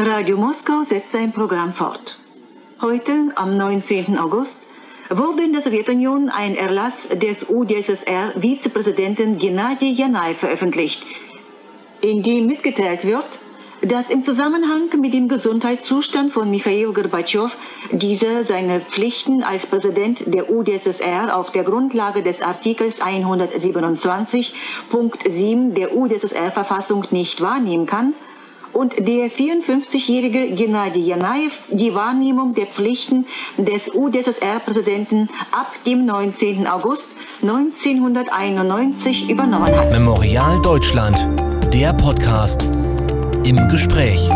Radio Moskau setzt sein Programm fort. Heute, am 19. August, wurde in der Sowjetunion ein Erlass des UdSSR-Vizepräsidenten Gennady Janai veröffentlicht, in dem mitgeteilt wird, dass im Zusammenhang mit dem Gesundheitszustand von Michail Gorbatschow dieser seine Pflichten als Präsident der UdSSR auf der Grundlage des Artikels 127.7 der UdSSR-Verfassung nicht wahrnehmen kann und der 54-jährige Gennady Janaev die Wahrnehmung der Pflichten des UdSSR-Präsidenten ab dem 19. August 1991 übernommen hat. Memorial Deutschland, der Podcast im Gespräch.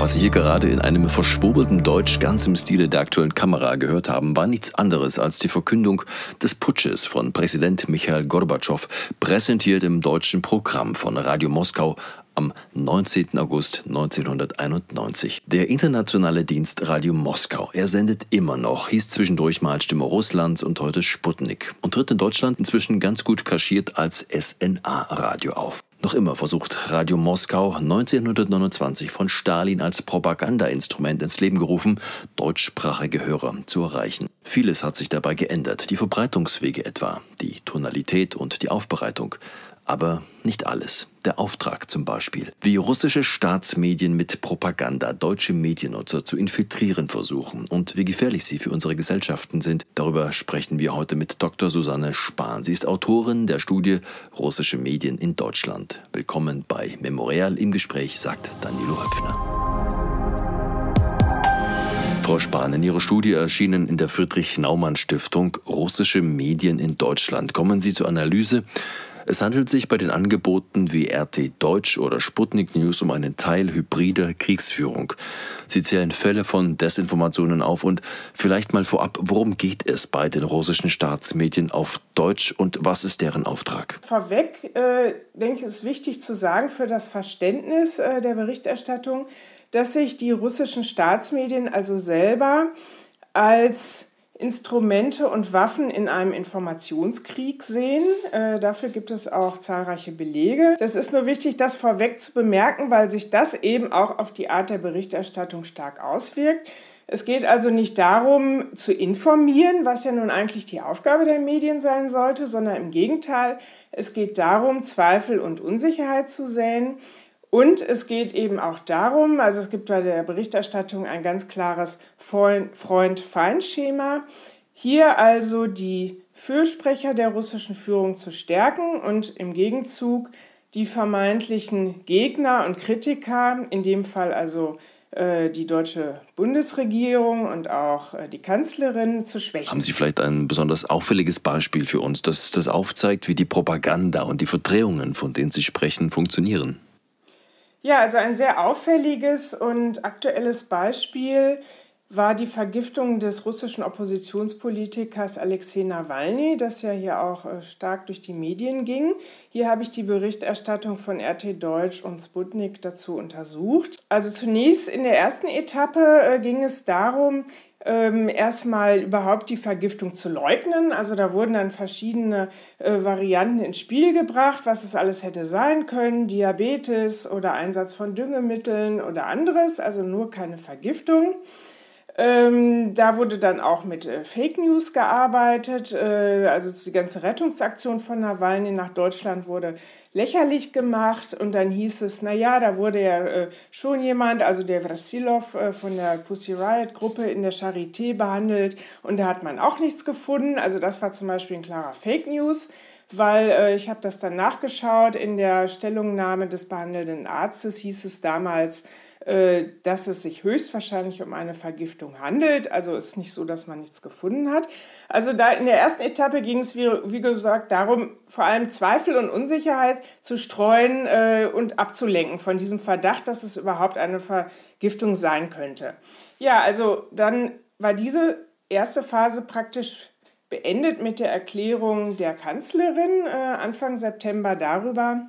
Was Sie hier gerade in einem verschwurbelten Deutsch ganz im Stile der aktuellen Kamera gehört haben, war nichts anderes als die Verkündung des Putsches von Präsident Michael Gorbatschow, präsentiert im deutschen Programm von Radio Moskau am 19. August 1991. Der internationale Dienst Radio Moskau, er sendet immer noch, hieß zwischendurch mal Stimme Russlands und heute Sputnik und tritt in Deutschland inzwischen ganz gut kaschiert als SNA-Radio auf. Noch immer versucht Radio Moskau 1929 von Stalin als Propagandainstrument ins Leben gerufen, deutschsprachige Hörer zu erreichen. Vieles hat sich dabei geändert, die Verbreitungswege etwa, die Tonalität und die Aufbereitung. Aber nicht alles. Der Auftrag zum Beispiel, wie russische Staatsmedien mit Propaganda deutsche Mediennutzer zu infiltrieren versuchen und wie gefährlich sie für unsere Gesellschaften sind, darüber sprechen wir heute mit Dr. Susanne Spahn. Sie ist Autorin der Studie Russische Medien in Deutschland. Willkommen bei Memorial im Gespräch, sagt Danilo Höpfner. Frau Spahn, in Ihrer Studie erschienen in der Friedrich-Naumann-Stiftung Russische Medien in Deutschland. Kommen Sie zur Analyse, es handelt sich bei den Angeboten wie RT Deutsch oder Sputnik News um einen Teil hybrider Kriegsführung. Sie zählen Fälle von Desinformationen auf und vielleicht mal vorab, worum geht es bei den russischen Staatsmedien auf Deutsch und was ist deren Auftrag? Vorweg äh, denke ich, ist wichtig zu sagen für das Verständnis äh, der Berichterstattung, dass sich die russischen Staatsmedien also selber als Instrumente und Waffen in einem Informationskrieg sehen. Äh, dafür gibt es auch zahlreiche Belege. Das ist nur wichtig, das vorweg zu bemerken, weil sich das eben auch auf die Art der Berichterstattung stark auswirkt. Es geht also nicht darum, zu informieren, was ja nun eigentlich die Aufgabe der Medien sein sollte, sondern im Gegenteil, es geht darum, Zweifel und Unsicherheit zu säen und es geht eben auch darum, also es gibt bei der Berichterstattung ein ganz klares Freund-Feind-Schema, hier also die Fürsprecher der russischen Führung zu stärken und im Gegenzug die vermeintlichen Gegner und Kritiker, in dem Fall also äh, die deutsche Bundesregierung und auch äh, die Kanzlerin zu schwächen. Haben Sie vielleicht ein besonders auffälliges Beispiel für uns, das das aufzeigt, wie die Propaganda und die Verdrehungen, von denen Sie sprechen, funktionieren? Ja, also ein sehr auffälliges und aktuelles Beispiel war die Vergiftung des russischen Oppositionspolitikers Alexei Nawalny, das ja hier auch äh, stark durch die Medien ging. Hier habe ich die Berichterstattung von RT Deutsch und Sputnik dazu untersucht. Also zunächst in der ersten Etappe äh, ging es darum, ähm, erstmal überhaupt die Vergiftung zu leugnen. Also da wurden dann verschiedene äh, Varianten ins Spiel gebracht, was es alles hätte sein können, Diabetes oder Einsatz von Düngemitteln oder anderes, also nur keine Vergiftung. Ähm, da wurde dann auch mit äh, Fake News gearbeitet. Äh, also die ganze Rettungsaktion von Nawalny nach Deutschland wurde lächerlich gemacht. Und dann hieß es, na ja, da wurde ja äh, schon jemand, also der Vrassilov äh, von der Pussy Riot Gruppe in der Charité behandelt. Und da hat man auch nichts gefunden. Also das war zum Beispiel ein klarer Fake News weil äh, ich habe das dann nachgeschaut. In der Stellungnahme des behandelnden Arztes hieß es damals, dass es sich höchstwahrscheinlich um eine Vergiftung handelt. Also ist nicht so, dass man nichts gefunden hat. Also da in der ersten Etappe ging es, wie, wie gesagt, darum, vor allem Zweifel und Unsicherheit zu streuen äh, und abzulenken von diesem Verdacht, dass es überhaupt eine Vergiftung sein könnte. Ja, also dann war diese erste Phase praktisch beendet mit der Erklärung der Kanzlerin äh, Anfang September darüber,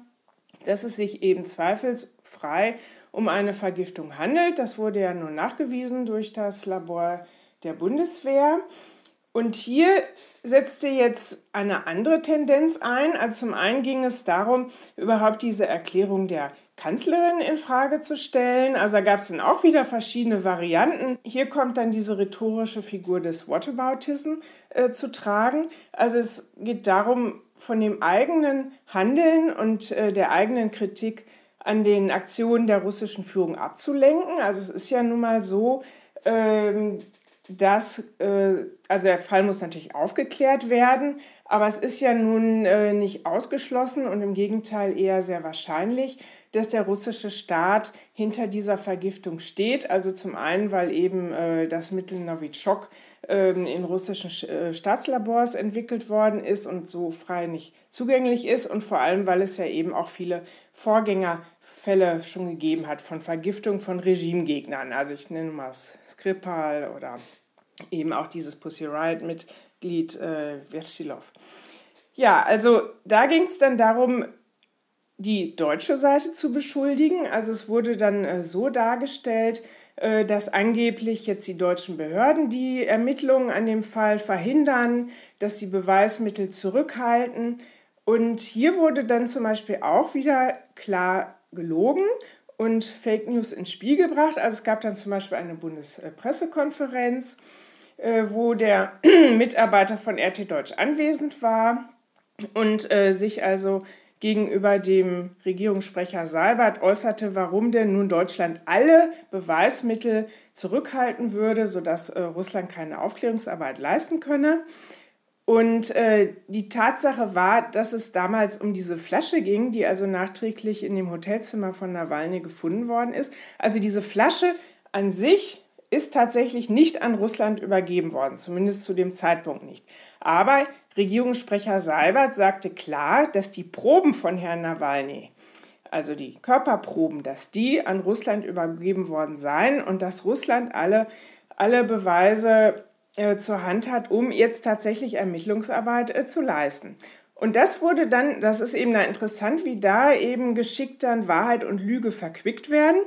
dass es sich eben zweifelsfrei um eine Vergiftung handelt. Das wurde ja nun nachgewiesen durch das Labor der Bundeswehr. Und hier setzte jetzt eine andere Tendenz ein. Also zum einen ging es darum, überhaupt diese Erklärung der Kanzlerin in Frage zu stellen. Also da gab es dann auch wieder verschiedene Varianten. Hier kommt dann diese rhetorische Figur des Whataboutism äh, zu tragen. Also es geht darum, von dem eigenen Handeln und äh, der eigenen Kritik an den Aktionen der russischen Führung abzulenken. Also es ist ja nun mal so, ähm, dass, äh, also der Fall muss natürlich aufgeklärt werden, aber es ist ja nun äh, nicht ausgeschlossen und im Gegenteil eher sehr wahrscheinlich, dass der russische Staat hinter dieser Vergiftung steht. Also zum einen, weil eben äh, das Mittel Novichok in russischen Staatslabors entwickelt worden ist und so frei nicht zugänglich ist und vor allem, weil es ja eben auch viele Vorgängerfälle schon gegeben hat von Vergiftung von Regimegegnern. Also ich nenne mal Skripal oder eben auch dieses Pussy Riot-Mitglied äh, Versilov. Ja, also da ging es dann darum, die deutsche Seite zu beschuldigen. Also es wurde dann äh, so dargestellt, äh, dass angeblich jetzt die deutschen Behörden die Ermittlungen an dem Fall verhindern, dass sie Beweismittel zurückhalten. Und hier wurde dann zum Beispiel auch wieder klar gelogen und Fake News ins Spiel gebracht. Also es gab dann zum Beispiel eine Bundespressekonferenz äh, wo der Mitarbeiter von RT Deutsch anwesend war und äh, sich also gegenüber dem Regierungssprecher Seibert äußerte, warum denn nun Deutschland alle Beweismittel zurückhalten würde, sodass äh, Russland keine Aufklärungsarbeit leisten könne. Und äh, die Tatsache war, dass es damals um diese Flasche ging, die also nachträglich in dem Hotelzimmer von Nawalny gefunden worden ist. Also diese Flasche an sich ist tatsächlich nicht an Russland übergeben worden, zumindest zu dem Zeitpunkt nicht. Aber Regierungssprecher Seibert sagte klar, dass die Proben von Herrn Nawalny, also die Körperproben, dass die an Russland übergeben worden seien und dass Russland alle, alle Beweise äh, zur Hand hat, um jetzt tatsächlich Ermittlungsarbeit äh, zu leisten. Und das wurde dann, das ist eben da interessant, wie da eben geschickt dann Wahrheit und Lüge verquickt werden.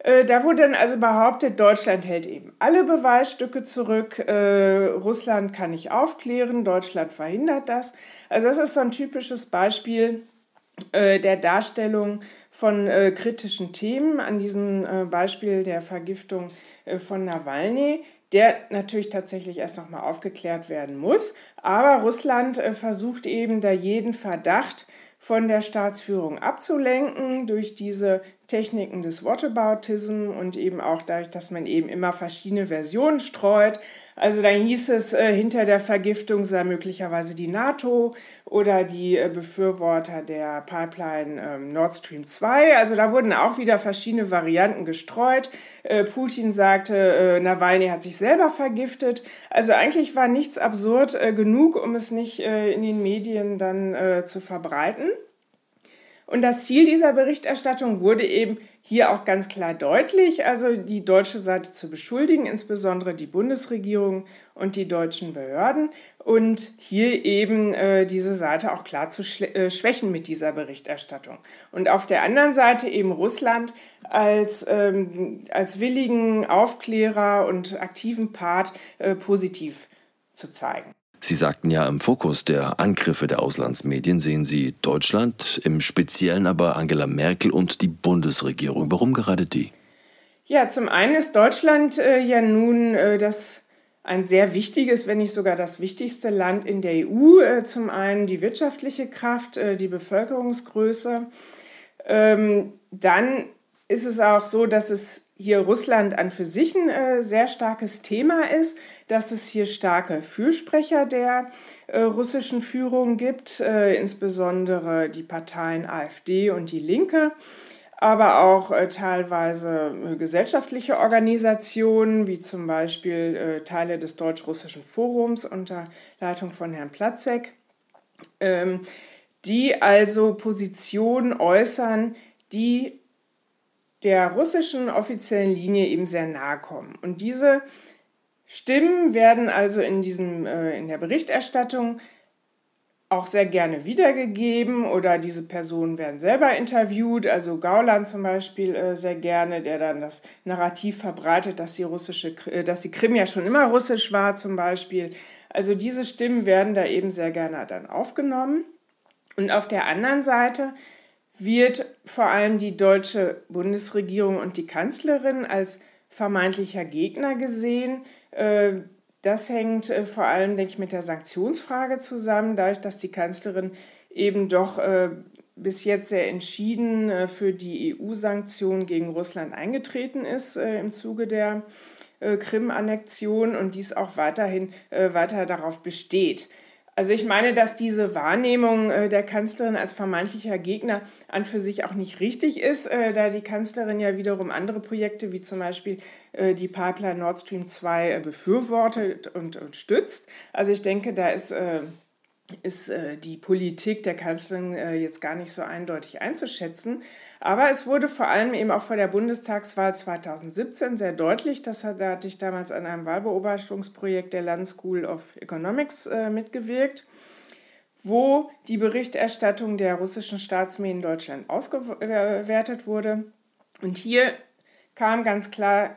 Äh, da wurde dann also behauptet, Deutschland hält eben alle Beweisstücke zurück, äh, Russland kann nicht aufklären, Deutschland verhindert das. Also das ist so ein typisches Beispiel äh, der Darstellung von äh, kritischen Themen an diesem äh, Beispiel der Vergiftung äh, von Nawalny, der natürlich tatsächlich erst nochmal aufgeklärt werden muss. Aber Russland versucht eben da jeden Verdacht von der Staatsführung abzulenken durch diese Techniken des Whataboutism und eben auch dadurch, dass man eben immer verschiedene Versionen streut. Also dann hieß es, äh, hinter der Vergiftung sei möglicherweise die NATO oder die äh, Befürworter der Pipeline ähm, Nord Stream 2. Also da wurden auch wieder verschiedene Varianten gestreut. Äh, Putin sagte, äh, Nawalny hat sich selber vergiftet. Also eigentlich war nichts absurd äh, genug, um es nicht äh, in den Medien dann zu verbreiten. Und das Ziel dieser Berichterstattung wurde eben hier auch ganz klar deutlich, also die deutsche Seite zu beschuldigen, insbesondere die Bundesregierung und die deutschen Behörden und hier eben äh, diese Seite auch klar zu äh, schwächen mit dieser Berichterstattung. Und auf der anderen Seite eben Russland als, ähm, als willigen Aufklärer und aktiven Part äh, positiv zu zeigen. Sie sagten ja, im Fokus der Angriffe der Auslandsmedien sehen Sie Deutschland, im Speziellen aber Angela Merkel und die Bundesregierung. Warum gerade die? Ja, zum einen ist Deutschland äh, ja nun äh, das ein sehr wichtiges, wenn nicht sogar das wichtigste Land in der EU. Äh, zum einen die wirtschaftliche Kraft, äh, die Bevölkerungsgröße. Ähm, dann ist es auch so, dass es hier Russland an für sich ein äh, sehr starkes Thema ist dass es hier starke Fürsprecher der äh, russischen Führung gibt, äh, insbesondere die Parteien AfD und die Linke aber auch äh, teilweise äh, gesellschaftliche Organisationen, wie zum Beispiel äh, Teile des Deutsch-Russischen Forums unter Leitung von Herrn Platzek, ähm, die also Positionen äußern, die der russischen offiziellen Linie eben sehr nahe kommen. Und diese Stimmen werden also in, diesem, äh, in der Berichterstattung auch sehr gerne wiedergegeben oder diese Personen werden selber interviewt, also Gauland zum Beispiel äh, sehr gerne, der dann das Narrativ verbreitet, dass die, russische, äh, dass die Krim ja schon immer russisch war zum Beispiel. Also diese Stimmen werden da eben sehr gerne dann aufgenommen. Und auf der anderen Seite wird vor allem die deutsche Bundesregierung und die Kanzlerin als vermeintlicher Gegner gesehen. Äh, das hängt äh, vor allem, denke ich, mit der Sanktionsfrage zusammen, dadurch, dass die Kanzlerin eben doch äh, bis jetzt sehr entschieden für die EU-Sanktionen gegen Russland eingetreten ist im Zuge der Krim-Annexion und dies auch weiterhin weiter darauf besteht. Also ich meine, dass diese Wahrnehmung äh, der Kanzlerin als vermeintlicher Gegner an für sich auch nicht richtig ist, äh, da die Kanzlerin ja wiederum andere Projekte wie zum Beispiel äh, die Pipeline Nord Stream 2 befürwortet und, und stützt. Also ich denke, da ist ist die Politik der Kanzlerin jetzt gar nicht so eindeutig einzuschätzen. Aber es wurde vor allem eben auch vor der Bundestagswahl 2017 sehr deutlich, das hat, da hatte ich damals an einem Wahlbeobachtungsprojekt der Land School of Economics äh, mitgewirkt, wo die Berichterstattung der russischen Staatsmedien in Deutschland ausgewertet wurde. Und hier kam ganz klar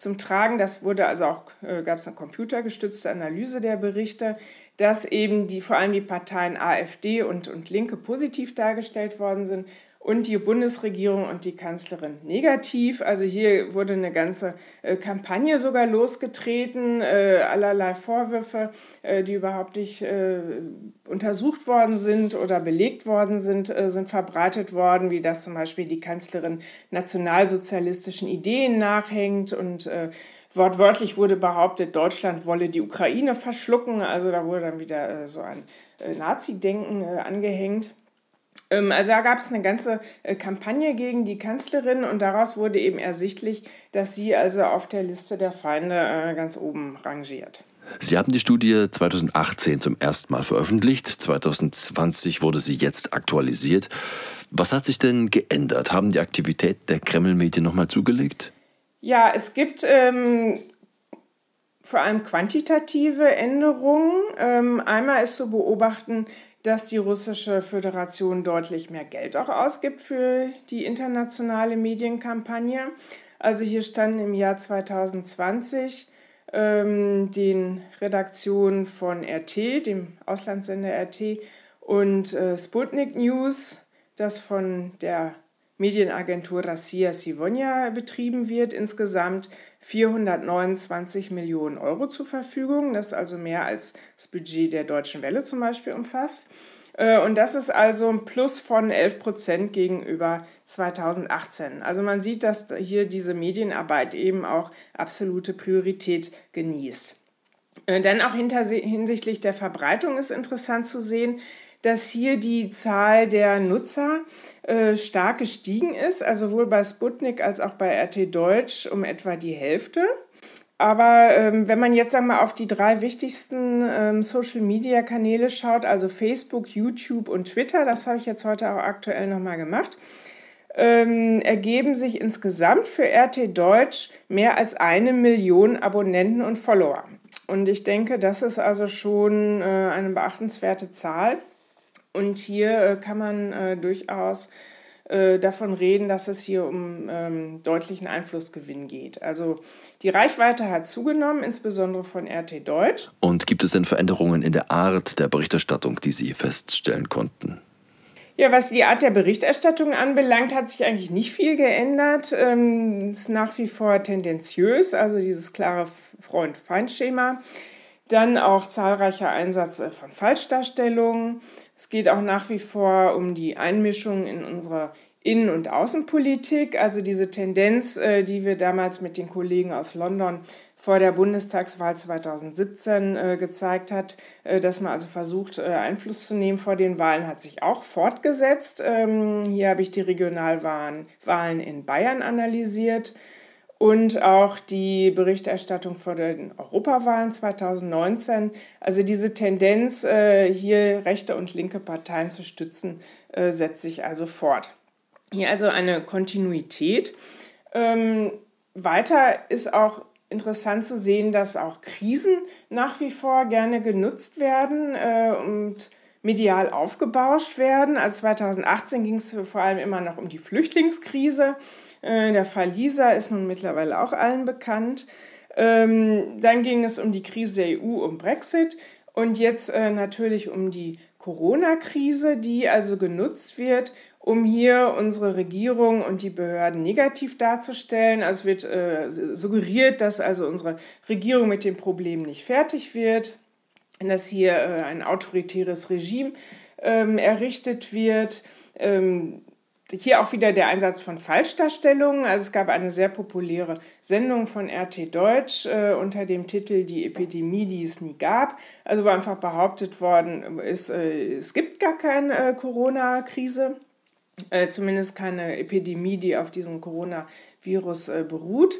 zum Tragen, das wurde also auch, äh, gab es eine computergestützte Analyse der Berichte, dass eben die, vor allem die Parteien AfD und, und Linke positiv dargestellt worden sind, und die Bundesregierung und die Kanzlerin negativ. Also hier wurde eine ganze äh, Kampagne sogar losgetreten, äh, allerlei Vorwürfe, äh, die überhaupt nicht untersucht worden sind oder belegt worden sind, sind verbreitet worden, wie dass zum Beispiel die Kanzlerin nationalsozialistischen Ideen nachhängt und Wortwörtlich wurde behauptet, Deutschland wolle die Ukraine verschlucken. Also da wurde dann wieder so ein Nazi-Denken angehängt. Ähm, also da gab es eine ganze äh, Kampagne gegen die Kanzlerin und daraus wurde eben ersichtlich, dass sie also auf der Liste der Feinde äh, ganz oben rangiert. Sie haben die Studie 2018 zum ersten Mal veröffentlicht. 2020 wurde sie jetzt aktualisiert. Was hat sich denn geändert? Haben die Aktivität der Kreml-Medien nochmal zugelegt? Ja, es gibt ähm, vor allem quantitative Änderungen. Ähm, einmal ist zu beobachten, dass die russische Föderation deutlich mehr Geld auch ausgibt für die internationale Medienkampagne. Also hier standen im Jahr 2020 ähm, den Redaktionen von RT, dem Auslandssender RT, und äh, Sputnik News, das von der Medienagentur Rassia Sivonia betrieben wird, insgesamt 429 Millionen Euro zur Verfügung. Das ist also mehr als das Budget der Deutschen Welle zum Beispiel umfasst. Äh, und das ist also ein Plus von 11 Prozent gegenüber 2018. Also man sieht, dass hier diese Medienarbeit eben auch absolute Priorität genießt. Äh, dann auch hinsichtlich der Verbreitung ist interessant zu sehen, dass hier die Zahl der Nutzer äh, stark gestiegen ist, also sowohl bei Sputnik als auch bei RT Deutsch um etwa die Hälfte. Aber ähm, wenn man jetzt einmal auf die drei wichtigsten ähm, Social-Media-Kanäle schaut, also Facebook, YouTube und Twitter, das habe ich jetzt heute auch aktuell nochmal gemacht, ähm, ergeben sich insgesamt für RT Deutsch mehr als eine Million Abonnenten und Follower. Und ich denke, das ist also schon äh, eine beachtenswerte Zahl. Und hier äh, kann man äh, durchaus äh, davon reden, dass es hier um ähm, deutlichen Einflussgewinn geht. Also die Reichweite hat zugenommen, insbesondere von RT Deutsch. Und gibt es denn Veränderungen in der Art der Berichterstattung, die Sie feststellen konnten? Ja, was die Art der Berichterstattung anbelangt, hat sich eigentlich nicht viel geändert. Ähm, es ist nach wie vor tendenziös, also dieses klare Freund-Feind-Schema. Dann auch zahlreicher Einsatz äh, von Falschdarstellungen. Es geht auch nach wie vor um die Einmischung in unsere Innen- und Außenpolitik, also diese Tendenz, äh, die wir damals mit den Kollegen aus London vor der Bundestagswahl 2017 äh, gezeigt hat, äh, dass man also versucht, Einfluss zu nehmen vor den Wahlen, hat sich auch fortgesetzt. Ähm, hier habe ich die Regionalwahlen in Bayern analysiert und auch die Berichterstattung vor den Europawahlen 2019. Also diese Tendenz, äh, hier rechte und linke Parteien zu stützen, äh, setzt sich also fort. Hier also eine Kontinuität. Ähm, weiter ist auch interessant zu sehen, dass auch Krisen nach wie vor gerne genutzt werden äh, und medial aufgebauscht werden. Also 2018 ging es vor allem immer noch um die Flüchtlingskrise. Äh, der Fall Lisa ist nun mittlerweile auch allen bekannt. Ähm, dann ging es um die Krise der EU, um Brexit und jetzt äh, natürlich um die Corona-Krise, die also genutzt wird, um hier unsere Regierung und die Behörden negativ darzustellen. Also wird äh, suggeriert, dass also unsere Regierung mit dem Problem nicht fertig wird, dass hier äh, ein autoritäres Regime ähm, errichtet wird. Ähm, hier auch wieder der Einsatz von Falschdarstellungen. Also es gab eine sehr populäre Sendung von RT Deutsch äh, unter dem Titel Die Epidemie, die es nie gab. Also wo einfach behauptet worden ist, äh, es gibt gar keine äh, Corona-Krise, äh, zumindest keine Epidemie, die auf diesem Coronavirus äh, beruht.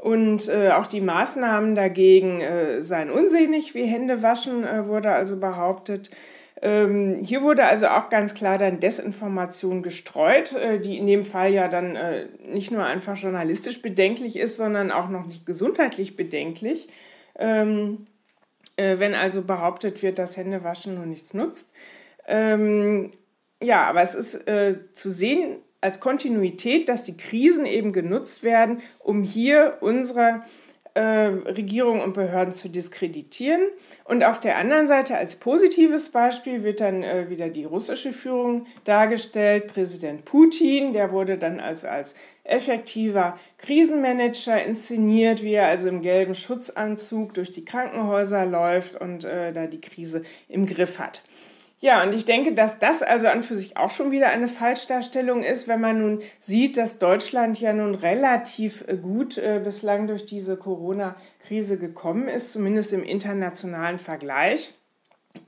Und äh, auch die Maßnahmen dagegen seien unsinnig, wie Hände waschen, wurde also behauptet. Ähm, hier wurde also auch ganz klar dann Desinformation gestreut, äh, die in dem Fall ja dann äh, nicht nur einfach journalistisch bedenklich ist, sondern auch noch nicht gesundheitlich bedenklich. Ähm, äh, wenn also behauptet wird, dass Händewaschen nur nichts nutzt. Ähm, ja, aber es ist äh, zu sehen als Kontinuität, dass die Krisen eben genutzt werden, um hier unsere äh, Regierung und Behörden zu diskreditieren. Und auf der anderen Seite als positives Beispiel wird dann äh, wieder die russische Führung dargestellt. Präsident Putin, der wurde dann also als effektiver Krisenmanager inszeniert, wie er also im gelben Schutzanzug durch die Krankenhäuser läuft und äh, da die Krise im Griff hat. Ja, und ich denke, dass das also an für sich auch schon wieder eine Falschdarstellung ist, wenn man nun sieht, dass Deutschland ja nun relativ äh, gut äh, bislang durch diese Corona-Krise gekommen ist, zumindest im internationalen Vergleich.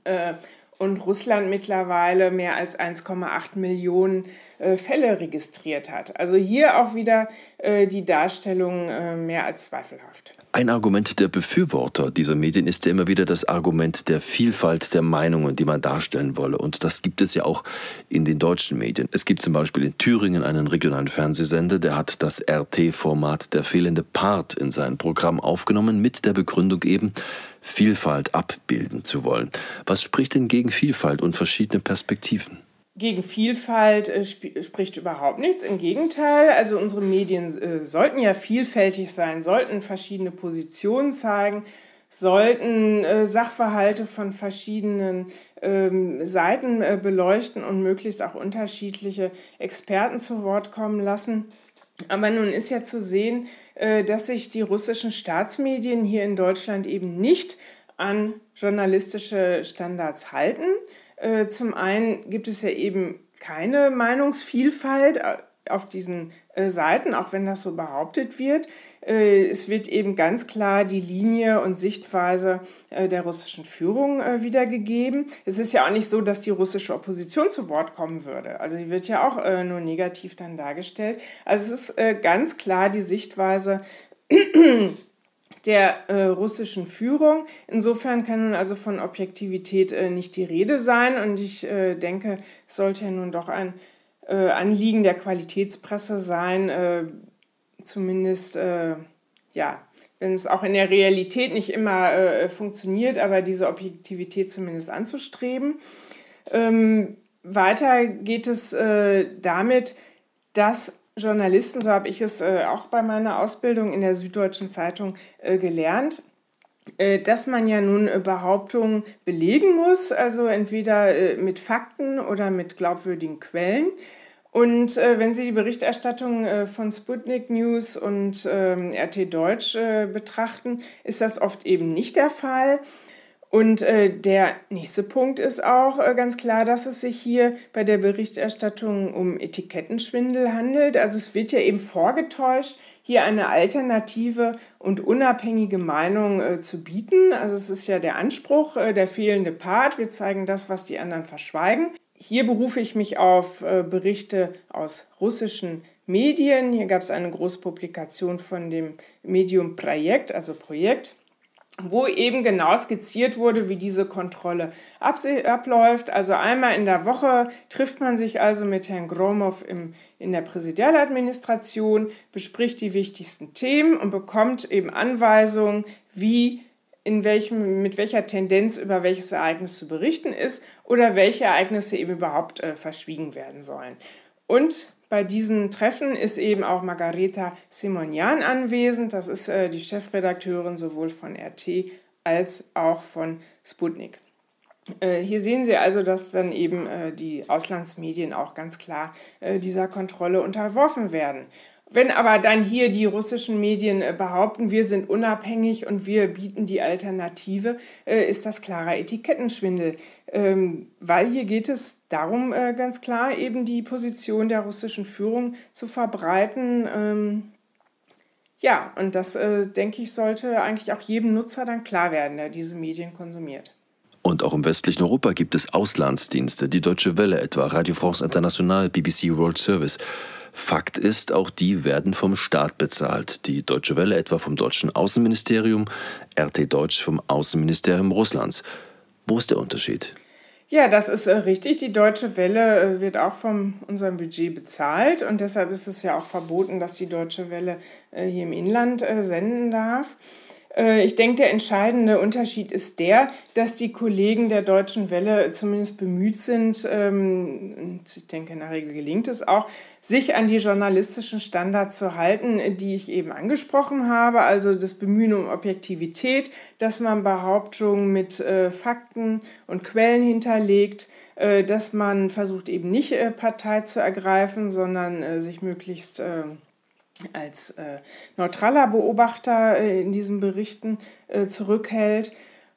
Äh, und Russland mittlerweile mehr als 1,8 Millionen äh, Fälle registriert hat. Also hier auch wieder äh, die Darstellung äh, mehr als zweifelhaft. Ein Argument der Befürworter dieser Medien ist ja immer wieder das Argument der Vielfalt der Meinungen, die man darstellen wolle. Und das gibt es ja auch in den deutschen Medien. Es gibt zum Beispiel in Thüringen einen regionalen Fernsehsender, der hat das RT-Format Der fehlende Part in sein Programm aufgenommen mit der Begründung eben, Vielfalt abbilden zu wollen. Was spricht denn gegen Vielfalt und verschiedene Perspektiven? Gegen Vielfalt äh, sp spricht überhaupt nichts. Im Gegenteil, also unsere Medien äh, sollten ja vielfältig sein, sollten verschiedene Positionen zeigen, sollten äh, Sachverhalte von verschiedenen ähm, Seiten äh, beleuchten und möglichst auch unterschiedliche Experten zu Wort kommen lassen. Aber nun ist ja zu sehen, äh, dass sich die russischen Staatsmedien hier in Deutschland eben nicht an journalistische Standards halten. Äh, zum einen gibt es ja eben keine Meinungsvielfalt äh, auf diesen äh, Seiten, auch wenn das so behauptet wird. Es wird eben ganz klar die Linie und Sichtweise der russischen Führung wiedergegeben. Es ist ja auch nicht so, dass die russische Opposition zu Wort kommen würde. Also die wird ja auch nur negativ dann dargestellt. Also es ist ganz klar die Sichtweise der äh, russischen Führung. Insofern kann nun also von Objektivität äh, nicht die Rede sein. Und ich äh, denke, es sollte ja nun doch ein äh, Anliegen der Qualitätspresse sein, äh, zumindest, äh, ja, wenn es auch in der Realität nicht immer funktioniert, aber diese Objektivität zumindest anzustreben. Ähm, weiter geht es damit, dass Journalisten, so habe ich es äh, auch bei meiner Ausbildung in der Süddeutschen Zeitung äh, gelernt, äh, dass man ja nun äh, Behauptungen belegen muss, also entweder äh, mit Fakten oder mit glaubwürdigen Quellen. Und äh, wenn Sie die Berichterstattung von Sputnik News und ähm, RT Deutsch betrachten, ist das oft eben nicht der Fall. Und äh, der nächste Punkt ist auch äh, ganz klar, dass es sich hier bei der Berichterstattung um Etikettenschwindel handelt. Also es wird ja eben vorgetäuscht, hier eine alternative und unabhängige Meinung äh, zu bieten. Also es ist ja der Anspruch, äh, der fehlende Part. Wir zeigen das, was die anderen verschweigen. Hier berufe ich mich auf äh, Berichte aus russischen Medien. Hier gab es eine große Publikation von dem Medium Projekt, also Projekt wo eben genau skizziert wurde, wie diese Kontrolle abläuft. Also einmal in der Woche trifft man sich also mit Herrn Gromov im, in der Präsidialadministration, bespricht die wichtigsten Themen und bekommt eben Anweisungen, wie in welchem, mit welcher Tendenz über welches Ereignis zu berichten ist oder welche Ereignisse eben überhaupt äh, verschwiegen werden sollen. Und Bei diesen Treffen ist eben auch Margareta Simonian anwesend. Das ist äh, die Chefredakteurin sowohl von RT als auch von Sputnik. Äh, hier sehen Sie also, dass dann eben äh, die Auslandsmedien auch ganz klar äh, dieser Kontrolle unterworfen werden. Wenn aber dann hier die russischen Medien behaupten, wir sind unabhängig und wir bieten die Alternative, ist das klarer Etikettenschwindel. Ähm, weil hier geht es darum, ganz klar eben die Position der russischen Führung zu verbreiten. Ähm, ja, und das, denke ich, sollte eigentlich auch jedem Nutzer dann klar werden, der diese Medien konsumiert. Und auch im westlichen Europa gibt es Auslandsdienste, die Deutsche Welle etwa, Radio France International, BBC World Service. Fakt ist, auch die werden vom Staat bezahlt. Die Deutsche Welle etwa vom deutschen Außenministerium, RT Deutsch vom Außenministerium Russlands. Wo ist der Unterschied? Ja, das ist äh, richtig. Die Deutsche Welle äh, wird auch von unserem Budget bezahlt und deshalb ist es ja auch verboten, dass die Deutsche Welle äh, hier im Inland senden darf. Äh, ich denke, der entscheidende Unterschied ist der, dass die Kollegen der Deutschen Welle zumindest bemüht sind, ähm, und ich denke, in der Regel gelingt es auch, sich an die journalistischen Standards zu halten, die ich eben angesprochen habe. Also das Bemühen um Objektivität, dass man Behauptungen mit äh, Fakten und Quellen hinterlegt, äh, dass man versucht eben nicht Partei zu ergreifen, sondern sich möglichst als äh, neutraler Beobachter äh, in diesen Berichten äh, zurückhält.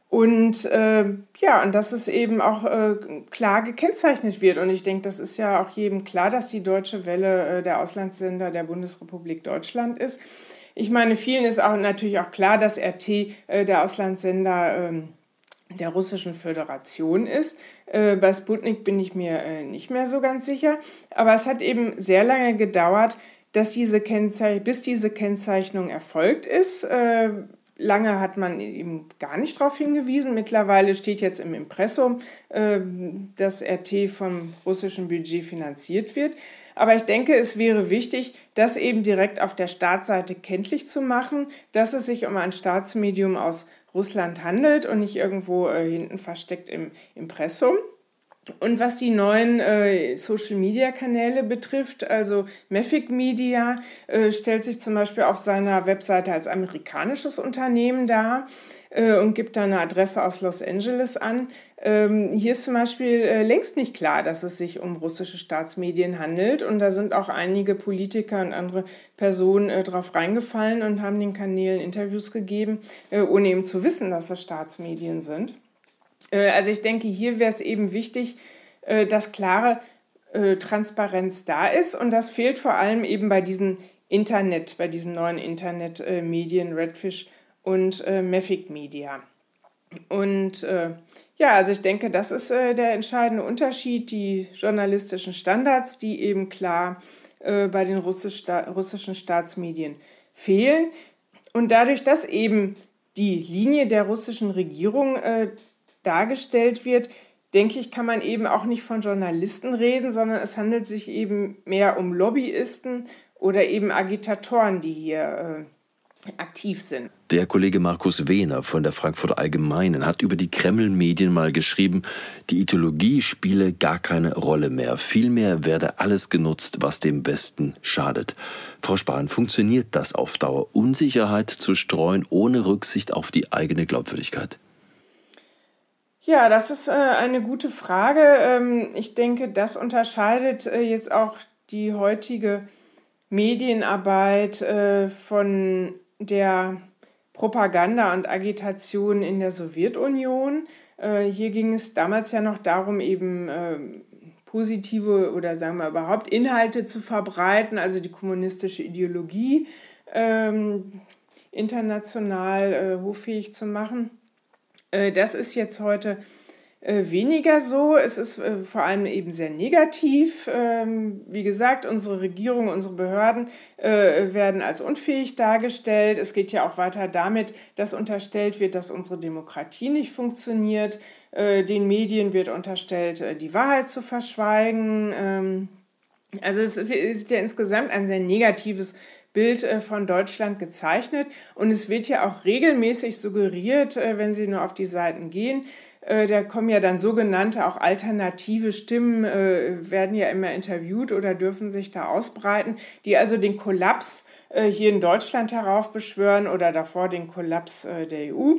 Und äh, ja, und dass es eben auch äh, klar gekennzeichnet wird. Und ich denke, das ist ja auch jedem klar, dass die Deutsche Welle äh, der Auslandssender der Bundesrepublik Deutschland ist. Ich meine, vielen ist auch natürlich auch klar, dass RT der Auslandssender ähm, der Russischen Föderation ist. bei Sputnik bin ich mir nicht mehr so ganz sicher. Aber es hat eben sehr lange gedauert, dass diese bis diese Kennzeichnung erfolgt ist. Äh, lange hat man eben gar nicht darauf hingewiesen. Mittlerweile steht jetzt im Impressum, äh, dass RT vom russischen Budget finanziert wird. Aber ich denke, es wäre wichtig, das eben direkt auf der Startseite kenntlich zu machen, dass es sich um ein Staatsmedium aus Russland handelt und nicht irgendwo äh, hinten versteckt im Impressum. Und was die neuen äh, Social-Media-Kanäle betrifft, also Mafic Media äh, stellt sich zum Beispiel auf seiner Webseite als amerikanisches Unternehmen dar äh, und gibt da eine Adresse aus Los Angeles an. Ähm, hier ist zum Beispiel äh, längst nicht klar, dass es sich um russische Staatsmedien handelt. Und da sind auch einige Politiker und andere Personen äh, drauf reingefallen und haben den Kanälen Interviews gegeben, äh, ohne eben zu wissen, dass es Staatsmedien sind. Äh, also ich denke, hier wäre es eben wichtig, äh, dass klare äh, Transparenz da ist und das fehlt vor allem eben bei diesen Internet, bei diesen neuen Internetmedien Redfish und Mafic Media. Und ja, also ich denke, das ist der entscheidende Unterschied, die journalistischen Standards, die eben klar bei den russischen Staatsmedien fehlen. Und dadurch, dass eben die Linie der russischen Regierung dargestellt wird, denke ich, kann man eben auch nicht von Journalisten reden, sondern es handelt sich eben mehr um Lobbyisten oder eben Agitatoren, die hier äh, aktiv sind. Der Kollege Markus Wehner von der Frankfurter Allgemeinen hat über die Kreml-Medien mal geschrieben, die Ideologie spiele gar keine Rolle mehr. Vielmehr werde alles genutzt, was dem Besten schadet. Frau Spahn, funktioniert das auf Dauer, Unsicherheit zu streuen, ohne Rücksicht auf die eigene Glaubwürdigkeit? Ja, das ist äh, eine gute Frage. Ähm, ich denke, das unterscheidet äh, jetzt auch die heutige Medienarbeit äh, von der Propaganda und Agitation in der Sowjetunion. Hier ging es damals ja noch darum, eben ähm, positive oder sagen wir überhaupt Inhalte zu verbreiten, also die kommunistische Ideologie ähm, international äh, hoffähig zu machen. Äh, das ist jetzt heute äh, weniger so. Es ist äh, vor allem eben sehr negativ. Ähm, wie gesagt, unsere Regierung, unsere Behörden werden als unfähig dargestellt. Es geht ja auch weiter damit, dass unterstellt wird, dass unsere Demokratie nicht funktioniert. Den Medien wird unterstellt, die Wahrheit zu verschweigen. Ähm, also es ist ja insgesamt ein sehr negatives Bild äh, von Deutschland gezeichnet. Und es wird ja auch regelmäßig suggeriert, äh, wenn Sie nur auf die Seiten gehen, Äh, da kommen ja dann sogenannte auch alternative Stimmen, werden ja immer interviewt oder dürfen sich da ausbreiten, die also den Kollaps hier in Deutschland heraufbeschwören oder davor den Kollaps der EU.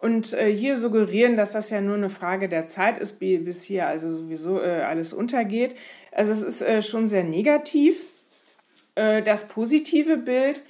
Und hier suggerieren, dass das ja nur eine Frage der Zeit ist, bis hier also sowieso alles untergeht. Also es ist schon sehr negativ. Das positive Bild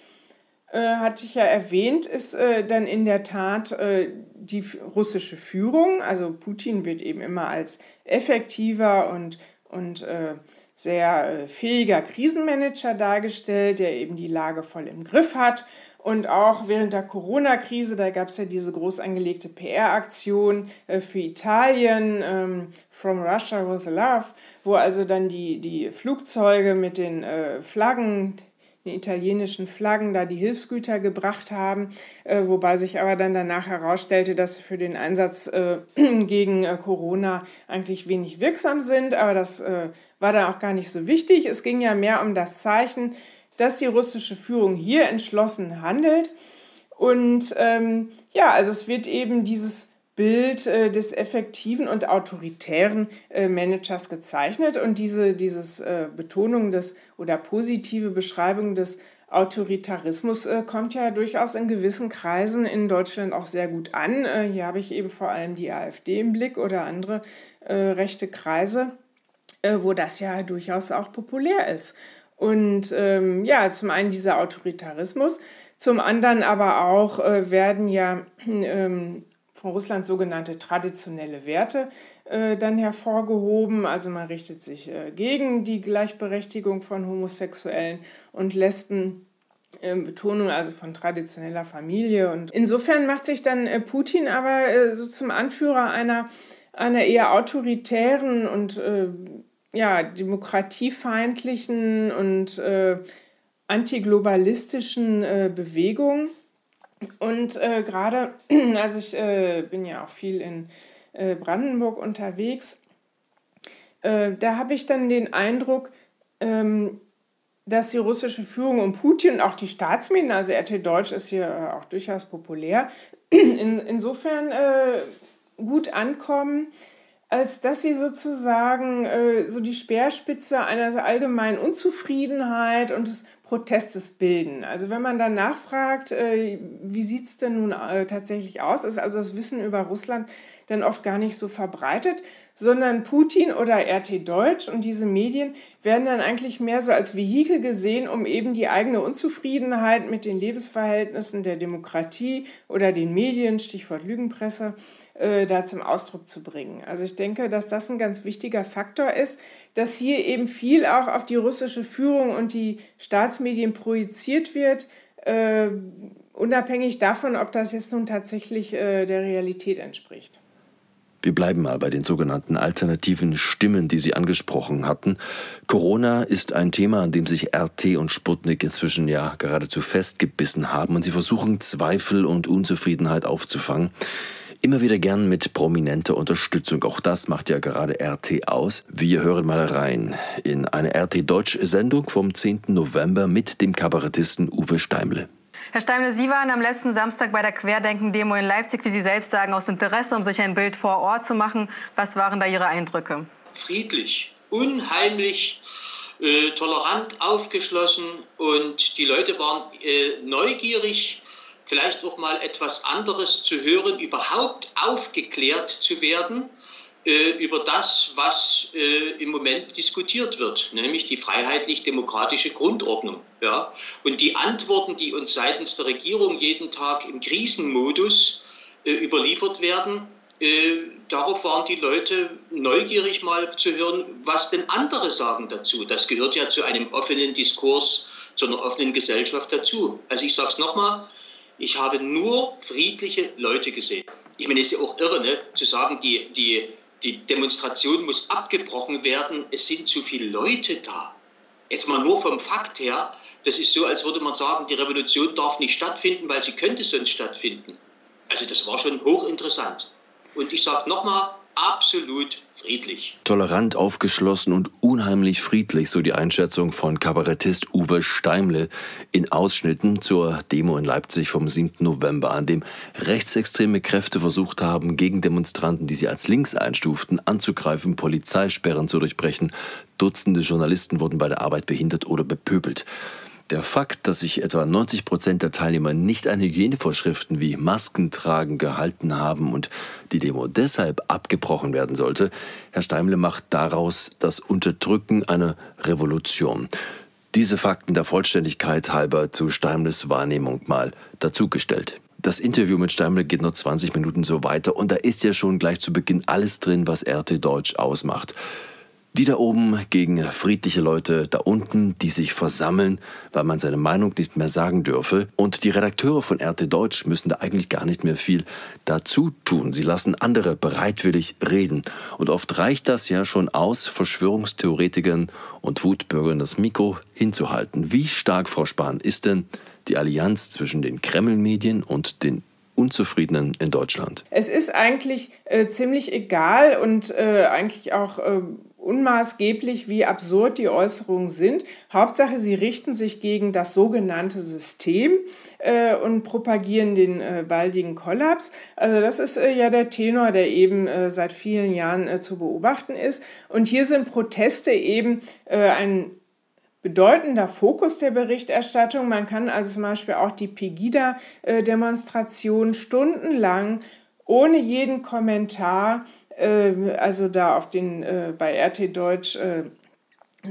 äh, hatte ich ja erwähnt, ist äh, dann in der Tat äh, die russische Führung. Also Putin wird eben immer als effektiver und, und äh, sehr äh, fähiger Krisenmanager dargestellt, der eben die Lage voll im Griff hat. Und auch während der Corona-Krise, da gab es ja diese groß angelegte PR-Aktion äh, für Italien, ähm, From Russia with Love, wo also dann die, die Flugzeuge mit den Flaggen den italienischen Flaggen da die Hilfsgüter gebracht haben, äh, wobei sich aber dann danach herausstellte, dass sie für den Einsatz äh, gegen äh, Corona eigentlich wenig wirksam sind. Aber das äh, war dann auch gar nicht so wichtig. Es ging ja mehr um das Zeichen, dass die russische Führung hier entschlossen handelt. Und ähm, ja, also es wird eben dieses Bild äh, des effektiven und autoritären äh, Managers gezeichnet. Und diese dieses, äh, Betonung des oder positive Beschreibung des Autoritarismus äh, kommt ja durchaus in gewissen Kreisen in Deutschland auch sehr gut an. Äh, hier habe ich eben vor allem die AfD im Blick oder andere äh, rechte Kreise, wo das ja durchaus auch populär ist. Und ähm, ja, zum einen dieser Autoritarismus, zum anderen aber auch werden ja ähm, von Russland sogenannte traditionelle Werte äh, dann hervorgehoben. Also man richtet sich äh, gegen die Gleichberechtigung von Homosexuellen und Lesben. Äh, Betonung also von traditioneller Familie. Und insofern macht sich dann äh, Putin aber äh, so zum Anführer einer, einer eher autoritären und äh, ja, demokratiefeindlichen und antiglobalistischen Bewegung. Und äh, gerade, also ich äh, bin ja auch viel in äh, Brandenburg unterwegs, äh, da habe ich dann den Eindruck, ähm, dass die russische Führung um Putin und auch die Staatsmedien, also RT Deutsch ist hier äh, auch durchaus populär, in, insofern äh, gut ankommen, als dass sie sozusagen so die Speerspitze einer allgemeinen Unzufriedenheit und des Protestes bilden. Also wenn man dann nachfragt, äh, wie sieht es denn nun äh, tatsächlich aus, ist also das Wissen über Russland dann oft gar nicht so verbreitet, sondern Putin oder RT Deutsch und diese Medien werden dann eigentlich mehr so als Vehikel gesehen, um eben die eigene Unzufriedenheit mit den Lebensverhältnissen der Demokratie oder den Medien, Stichwort Lügenpresse, äh, da zum Ausdruck zu bringen. Also ich denke, dass das ein ganz wichtiger Faktor ist, dass hier eben viel auch auf die russische Führung und die Staatsmedien projiziert wird, äh, unabhängig davon, ob das jetzt nun tatsächlich äh, der Realität entspricht. Wir bleiben mal bei den sogenannten alternativen Stimmen, die Sie angesprochen hatten. Corona ist ein Thema, an dem sich RT und Sputnik inzwischen ja geradezu festgebissen haben und sie versuchen Zweifel und Unzufriedenheit aufzufangen immer wieder gern mit prominenter Unterstützung. Auch das macht ja gerade RT aus. Wir hören mal rein in eine RT Deutsch Sendung vom 10. November mit dem Kabarettisten Uwe Steimle. Herr Steimle, Sie waren am letzten Samstag bei der Querdenken-Demo in Leipzig, wie Sie selbst sagen, aus Interesse, um sich ein Bild vor Ort zu machen. Was waren da Ihre Eindrücke? Friedlich, unheimlich, äh, tolerant, aufgeschlossen und die Leute waren äh, neugierig vielleicht auch mal etwas anderes zu hören, überhaupt aufgeklärt zu werden äh, über das, was äh, im Moment diskutiert wird, nämlich die freiheitlich-demokratische Grundordnung. Ja? Und die Antworten, die uns seitens der Regierung jeden Tag im Krisenmodus äh, überliefert werden, äh, darauf waren die Leute neugierig mal zu hören, was denn andere sagen dazu. Das gehört ja zu einem offenen Diskurs, zu einer offenen Gesellschaft dazu. Also ich sage es nochmal, ich habe nur friedliche Leute gesehen. Ich meine, es ist ja auch irre, ne, zu sagen, die, die, die Demonstration muss abgebrochen werden. Es sind zu viele Leute da. Jetzt mal nur vom Fakt her, das ist so, als würde man sagen, die Revolution darf nicht stattfinden, weil sie könnte sonst stattfinden. Also das war schon hochinteressant. Und ich sage nochmal, absolut friedlich. Tolerant, aufgeschlossen und unheimlich friedlich, so die Einschätzung von Kabarettist Uwe Steimle in Ausschnitten zur Demo in Leipzig vom 7. November, an dem rechtsextreme Kräfte versucht haben, gegen Demonstranten, die sie als links einstuften, anzugreifen, Polizeisperren zu durchbrechen. Dutzende Journalisten wurden bei der Arbeit behindert oder bepöbelt. Der Fakt, dass sich etwa 90 Prozent der Teilnehmer nicht an Hygienevorschriften wie Maskentragen gehalten haben und die Demo deshalb abgebrochen werden sollte, Herr Steimle macht daraus das Unterdrücken einer Revolution. Diese Fakten der Vollständigkeit halber zu Steimles Wahrnehmung mal dazugestellt. Das Interview mit Steimle geht noch 20 Minuten so weiter und da ist ja schon gleich zu Beginn alles drin, was RT Deutsch ausmacht. Die da oben gegen friedliche Leute da unten, die sich versammeln, weil man seine Meinung nicht mehr sagen dürfe. Und die Redakteure von RT Deutsch müssen da eigentlich gar nicht mehr viel dazu tun. Sie lassen andere bereitwillig reden. Und oft reicht das ja schon aus, Verschwörungstheoretikern und Wutbürgern das Mikro hinzuhalten. Wie stark, Frau Spahn, ist denn die Allianz zwischen den Kreml-Medien und den Unzufriedenen in Deutschland? Es ist eigentlich äh, ziemlich egal und äh, eigentlich auch äh, unmaßgeblich, wie absurd die Äußerungen sind. Hauptsache, sie richten sich gegen das sogenannte System äh, und propagieren den äh, baldigen Kollaps. Also das ist äh, ja der Tenor, der eben äh, seit vielen Jahren äh, zu beobachten ist. Und hier sind Proteste eben äh, ein bedeutender Fokus der Berichterstattung. Man kann also zum Beispiel auch die Pegida-Demonstration stundenlang ohne jeden Kommentar also da auf den äh, bei RT Deutsch äh,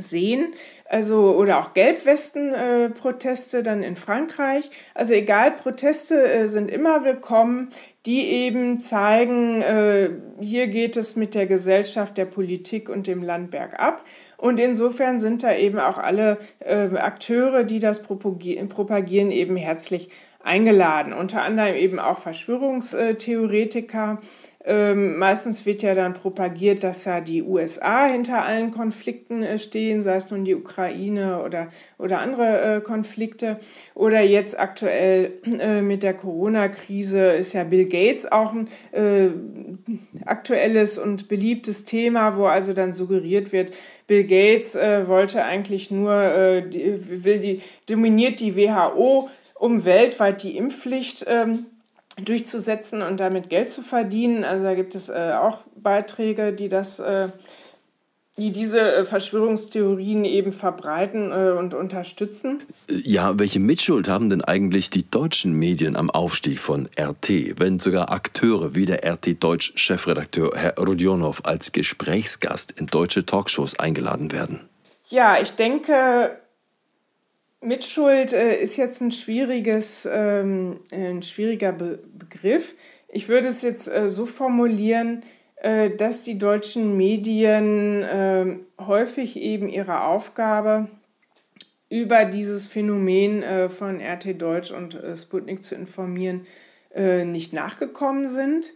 sehen. Also, oder auch Gelbwesten-Proteste äh, dann in Frankreich. Also egal, Proteste äh, sind immer willkommen, die eben zeigen, äh, hier geht es mit der Gesellschaft, der Politik und dem Land bergab. Und insofern sind da eben auch alle Akteure, die das propagieren, eben herzlich eingeladen. Unter anderem eben auch Verschwörungstheoretiker ähm, meistens wird ja dann propagiert, dass ja die USA hinter allen Konflikten äh, stehen, sei es nun die Ukraine oder, oder andere äh, Konflikte. Oder jetzt aktuell äh, mit der Corona-Krise ist ja Bill Gates auch ein äh, aktuelles und beliebtes Thema, wo also dann suggeriert wird, Bill Gates äh, wollte eigentlich nur, äh, die, will die, dominiert die WHO, um weltweit die Impfpflicht ähm, durchzusetzen und damit Geld zu verdienen. Also da gibt es äh, auch Beiträge, die das, äh, die diese äh, Verschwörungstheorien eben verbreiten äh, und unterstützen. Ja, welche Mitschuld haben denn eigentlich die deutschen Medien am Aufstieg von RT, wenn sogar Akteure wie der RT Deutsch Chefredakteur Herr Rodionov als Gesprächsgast in deutsche Talkshows eingeladen werden? Ja, ich denke, Mitschuld äh, ist jetzt ein schwieriges, ähm, ein schwieriger Be Begriff. Ich würde es jetzt äh, so formulieren, äh, dass die deutschen Medien ähm, häufig eben ihre Aufgabe über dieses Phänomen äh, von RT Deutsch und äh, Sputnik zu informieren, äh, nicht nachgekommen sind.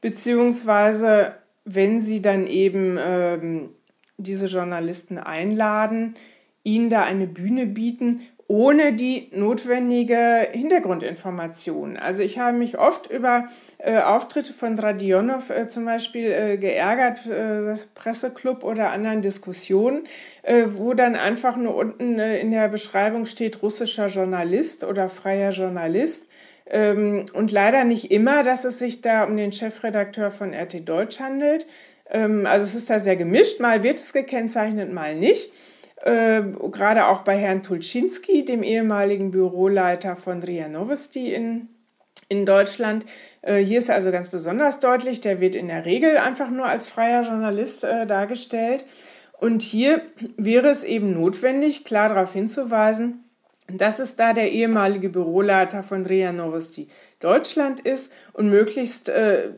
Beziehungsweise, wenn sie dann eben ähm, diese Journalisten einladen, ihnen da eine Bühne bieten, ohne die notwendige Hintergrundinformation. Also ich habe mich oft über äh, Auftritte von Radionov äh, zum Beispiel äh, geärgert, äh, das Presseclub oder anderen Diskussionen, äh, wo dann einfach nur unten äh, in der Beschreibung steht russischer Journalist oder freier Journalist. Ähm, und leider nicht immer, dass es sich da um den Chefredakteur von RT Deutsch handelt. Ähm, also es ist da sehr gemischt, mal wird es gekennzeichnet, mal nicht äh, gerade auch bei Herrn Tulczynski, dem ehemaligen Büroleiter von RIA Novosti in, in Deutschland. Äh, hier ist er also ganz besonders deutlich, der wird in der Regel einfach nur als freier Journalist äh, dargestellt. Und hier wäre es eben notwendig, klar darauf hinzuweisen, dass es da der ehemalige Büroleiter von RIA Novosti Deutschland ist und möglichst äh,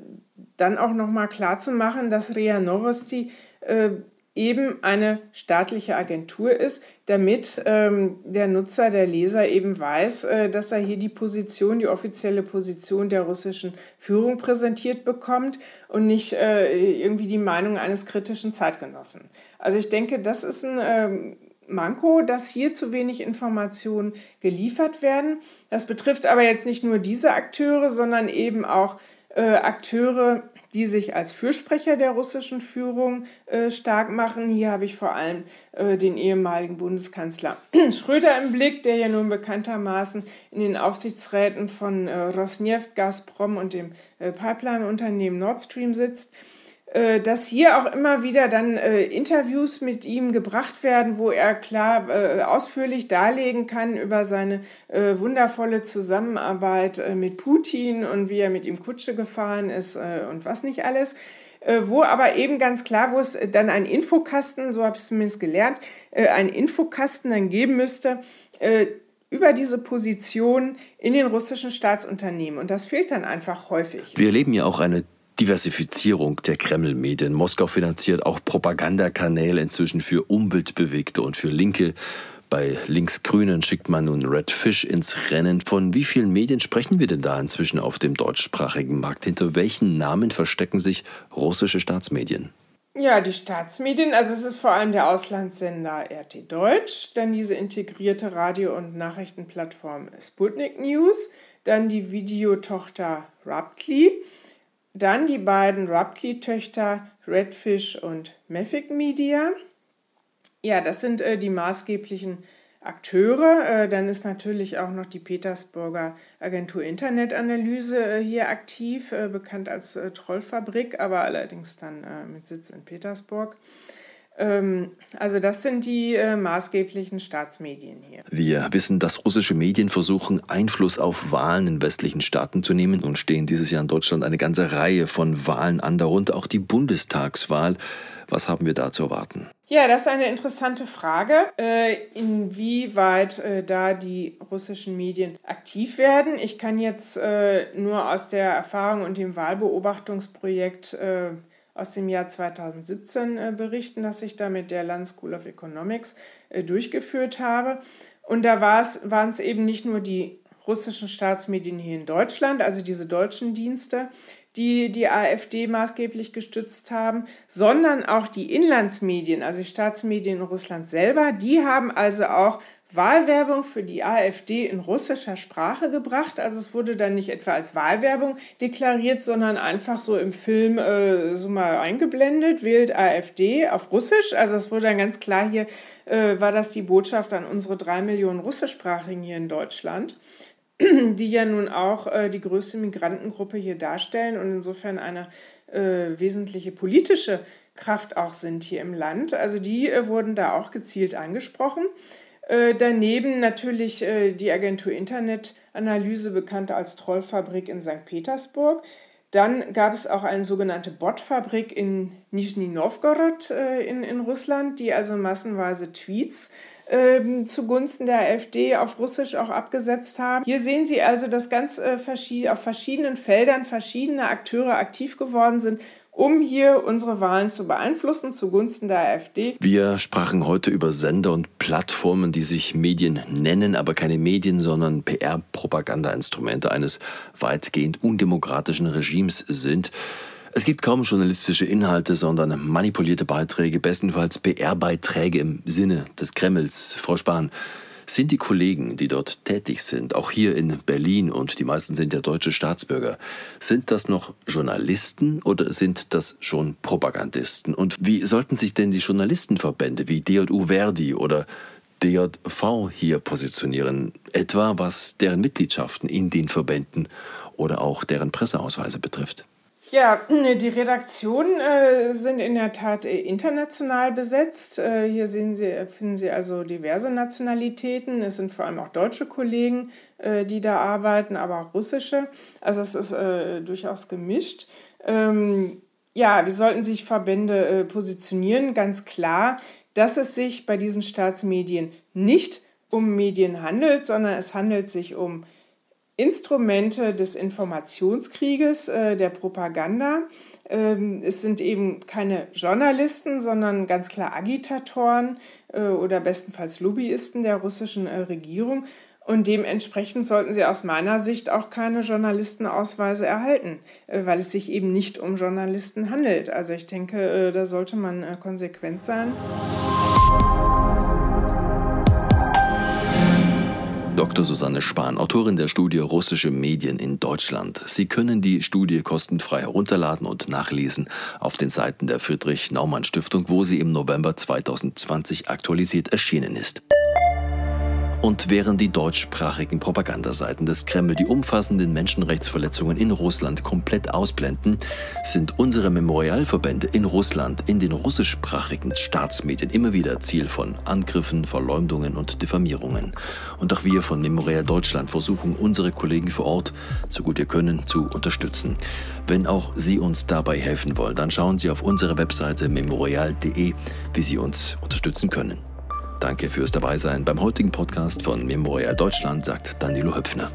dann auch nochmal klar zu machen, dass RIA Novosti äh, eben eine staatliche Agentur ist, damit ähm, der Nutzer, der Leser eben weiß, äh, dass er hier die Position, die offizielle Position der russischen Führung präsentiert bekommt und nicht äh, irgendwie die Meinung eines kritischen Zeitgenossen. Also ich denke, das ist ein ähm, Manko, dass hier zu wenig Informationen geliefert werden. Das betrifft aber jetzt nicht nur diese Akteure, sondern eben auch Akteure, die sich als Fürsprecher der russischen Führung äh, stark machen. Hier habe ich vor allem äh, den ehemaligen Bundeskanzler Schröder im Blick, der ja nun bekanntermaßen in den Aufsichtsräten von äh, Rosneft, Gazprom und dem äh, Pipeline-Unternehmen Nord Stream sitzt. Äh, dass hier auch immer wieder dann äh, Interviews mit ihm gebracht werden, wo er klar äh, ausführlich darlegen kann über seine äh, wundervolle Zusammenarbeit äh, mit Putin und wie er mit ihm Kutsche gefahren ist äh, und was nicht alles. wo aber eben ganz klar, wo es dann einen Infokasten, so habe ich es zumindest gelernt, einen Infokasten dann geben müsste, über diese Position in den russischen Staatsunternehmen. Und das fehlt dann einfach häufig. Wir erleben ja auch eine Diversifizierung der Kreml-Medien. Moskau finanziert auch Propagandakanäle inzwischen für Umweltbewegte und für Linke. Bei Linksgrünen schickt man nun Red Fish ins Rennen. Von wie vielen Medien sprechen wir denn da inzwischen auf dem deutschsprachigen Markt? Hinter welchen Namen verstecken sich russische Staatsmedien? Ja, die Staatsmedien, also es ist vor allem der Auslandssender RT Deutsch, dann diese integrierte Radio- und Nachrichtenplattform Sputnik News, dann die Videotochter Raptly, dann die beiden Ruptly-Töchter Redfish und Meffic Media. Ja, das sind äh, die maßgeblichen Akteure. Äh, dann ist natürlich auch noch die Petersburger Agentur Internetanalyse äh, hier aktiv, äh, bekannt als äh, Trollfabrik, aber allerdings dann äh, mit Sitz in Petersburg. Ähm, also das sind die äh, maßgeblichen Staatsmedien hier. Wir wissen, dass russische Medien versuchen, Einfluss auf Wahlen in westlichen Staaten zu nehmen und stehen dieses Jahr in Deutschland eine ganze Reihe von Wahlen an, darunter auch die Bundestagswahl. Was haben wir da zu erwarten? Ja, das ist eine interessante Frage, äh, inwieweit äh, da die russischen Medien aktiv werden. Ich kann jetzt äh, nur aus der Erfahrung und dem Wahlbeobachtungsprojekt aus dem Jahr 2017 äh, berichten, das ich da mit der Land School of Economics äh, durchgeführt habe. Und da waren es eben nicht nur die russischen Staatsmedien hier in Deutschland, also diese deutschen Dienste, die die AfD maßgeblich gestützt haben, sondern auch die Inlandsmedien, also die Staatsmedien in Russland selber, die haben also auch Wahlwerbung für die AfD in russischer Sprache gebracht. Also es wurde dann nicht etwa als Wahlwerbung deklariert, sondern einfach so im Film äh, so mal eingeblendet, wählt AfD auf Russisch. Also es wurde dann ganz klar hier, äh, war das die Botschaft an unsere drei Millionen Russischsprachigen hier in Deutschland die ja nun auch äh, die größte Migrantengruppe hier darstellen und insofern eine äh, wesentliche politische Kraft auch sind hier im Land. Also die äh, wurden da auch gezielt angesprochen. Äh, daneben natürlich äh, die Agentur Internetanalyse, bekannt als Trollfabrik in St. Petersburg. Dann gab es auch eine sogenannte Botfabrik in Nizhny Novgorod äh, in, in Russland, die also massenweise Tweets ähm, zugunsten der AfD auf Russisch auch abgesetzt haben. Hier sehen Sie also, dass ganz äh, verschied auf verschiedenen Feldern verschiedene Akteure aktiv geworden sind, um hier unsere Wahlen zu beeinflussen zugunsten der AfD. Wir sprachen heute über Sender und Plattformen, die sich Medien nennen, aber keine Medien, sondern PR-Propaganda-Instrumente eines weitgehend undemokratischen Regimes sind. Es gibt kaum journalistische Inhalte, sondern manipulierte Beiträge, bestenfalls PR-Beiträge im Sinne des Kremls. Frau Spahn, sind die Kollegen, die dort tätig sind, auch hier in Berlin und die meisten sind ja deutsche Staatsbürger, sind das noch Journalisten oder sind das schon Propagandisten? Und wie sollten sich denn die Journalistenverbände wie DJU Verdi oder DJV hier positionieren, etwa was deren Mitgliedschaften in den Verbänden oder auch deren Presseausweise betrifft? Ja, die Redaktionen äh, sind in der Tat äh, international besetzt. Äh, hier sehen Sie, finden Sie also diverse Nationalitäten. Es sind vor allem auch deutsche Kollegen, die da arbeiten, aber auch russische. Also es ist durchaus gemischt. Ähm, ja, wie sollten sich Verbände positionieren? Ganz klar, dass es sich bei diesen Staatsmedien nicht um Medien handelt, sondern es handelt sich um Instrumente des Informationskrieges, äh, der Propaganda. Ähm, es sind eben keine Journalisten, sondern ganz klar Agitatoren äh, oder bestenfalls Lobbyisten der russischen äh, Regierung. Und dementsprechend sollten sie aus meiner Sicht auch keine Journalistenausweise erhalten, äh, weil es sich eben nicht um Journalisten handelt. Also ich denke, äh, da sollte man äh, konsequent sein. Dr. Susanne Spahn, Autorin der Studie Russische Medien in Deutschland. Sie können die Studie kostenfrei herunterladen und nachlesen auf den Seiten der Friedrich Naumann Stiftung, wo sie im November 2020 aktualisiert erschienen ist. Und während die deutschsprachigen Propagandaseiten des Kreml die umfassenden Menschenrechtsverletzungen in Russland komplett ausblenden, sind unsere Memorialverbände in Russland in den russischsprachigen Staatsmedien immer wieder Ziel von Angriffen, Verleumdungen und Diffamierungen. Und auch wir von Memorial Deutschland versuchen, unsere Kollegen vor Ort, so gut wir können, zu unterstützen. Wenn auch Sie uns dabei helfen wollen, dann schauen Sie auf unsere Webseite memorial.de, wie Sie uns unterstützen können. Danke fürs Dabeisein beim heutigen Podcast von Memorial Deutschland, sagt Danilo Höpfner.